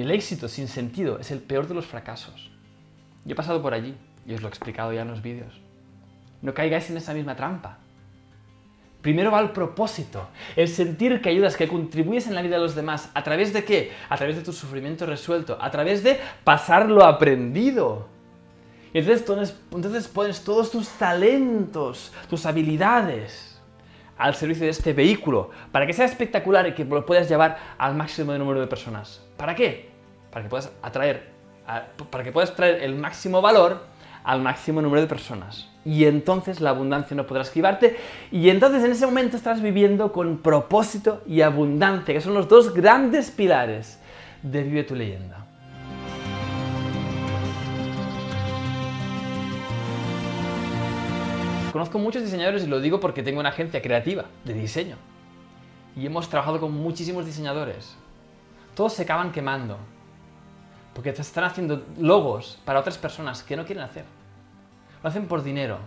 El éxito sin sentido es el peor de los fracasos. Yo he pasado por allí y os lo he explicado ya en los vídeos. No caigáis en esa misma trampa. Primero va el propósito, el sentir que ayudas, que contribuyes en la vida de los demás. ¿A través de qué? A través de tu sufrimiento resuelto, a través de pasar lo aprendido. Y entonces, entonces pones todos tus talentos, tus habilidades al servicio de este vehículo, para que sea espectacular y que lo puedas llevar al máximo de número de personas. ¿Para qué? Para que puedas atraer, para que puedas traer el máximo valor al máximo número de personas. Y entonces la abundancia no podrá esquivarte. Y entonces en ese momento estás viviendo con propósito y abundancia, que son los dos grandes pilares de Vive tu leyenda. Conozco muchos diseñadores y lo digo porque tengo una agencia creativa de diseño. Y hemos trabajado con muchísimos diseñadores. Todos se acaban quemando. Porque te están haciendo logos para otras personas que no quieren hacer. Lo hacen por dinero.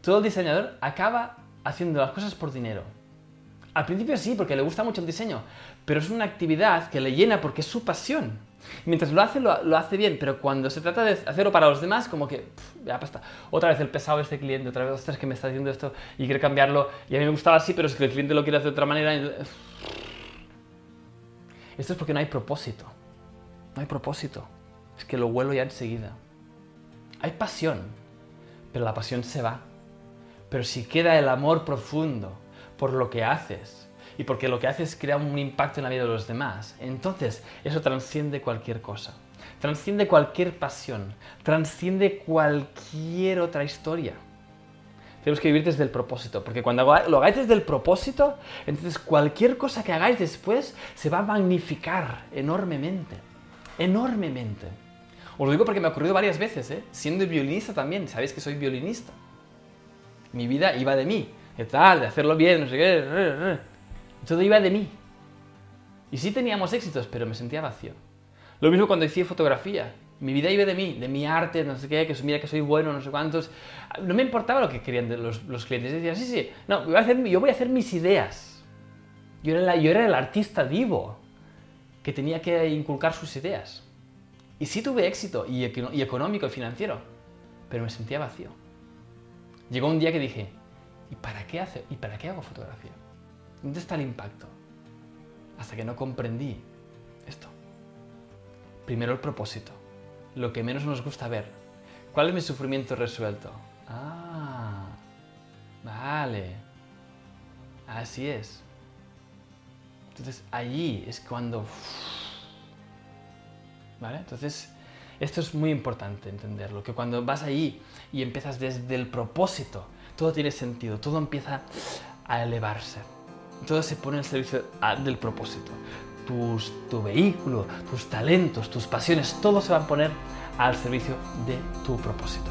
Todo el diseñador acaba haciendo las cosas por dinero. Al principio sí, porque le gusta mucho el diseño, pero es una actividad que le llena porque es su pasión. Mientras lo hace, lo, hace bien, pero cuando se trata de hacerlo para los demás, como que, ya basta. Otra vez el pesado este cliente, otra vez, ostras, que me está haciendo esto y quiere cambiarlo, y a mí me gustaba así, pero es que el cliente lo quiere hacer de otra manera. Esto es porque no hay propósito. No hay propósito. Es que lo vuelo ya enseguida. Hay pasión, pero la pasión se va. Pero si queda el amor profundo por lo que haces y porque lo que haces crea un impacto en la vida de los demás, entonces eso transciende cualquier cosa. Transciende cualquier pasión, transciende cualquier otra historia. Tenemos que vivir desde el propósito, porque cuando lo hagáis desde el propósito, entonces cualquier cosa que hagáis después se va a magnificar enormemente, enormemente. Os lo digo porque me ha ocurrido varias veces, ¿eh? siendo violinista también, sabéis que soy violinista. Mi vida iba de mí, de tal, de hacerlo bien, no sé qué. Todo iba de mí. Y sí teníamos éxitos, pero me sentía vacío. Lo mismo cuando hice fotografía. Mi vida iba de mí, de mi arte, no sé qué, que mira que soy bueno, no sé cuántos. No me importaba lo que querían los, los clientes. Decían, sí, sí, no, voy a hacer, yo voy a hacer mis ideas. Yo era, yo era el artista vivo que tenía que inculcar sus ideas. Y sí tuve éxito, y, económico y financiero, pero me sentía vacío. Llegó un día que dije, ¿y para qué, ¿y para qué hago fotografía? ¿Dónde está el impacto? Hasta que no comprendí esto. Primero el propósito, lo que menos nos gusta ver. ¿Cuál es mi sufrimiento resuelto? Ah, vale. Así es. Entonces allí es cuando... ¿Vale? Entonces, esto es muy importante entenderlo, que cuando vas allí y empiezas desde el propósito, todo tiene sentido, todo empieza a elevarse todo se pone al servicio ah, del propósito. Tu vehículo, tus talentos, tus pasiones, todo se va a poner al servicio de tu propósito.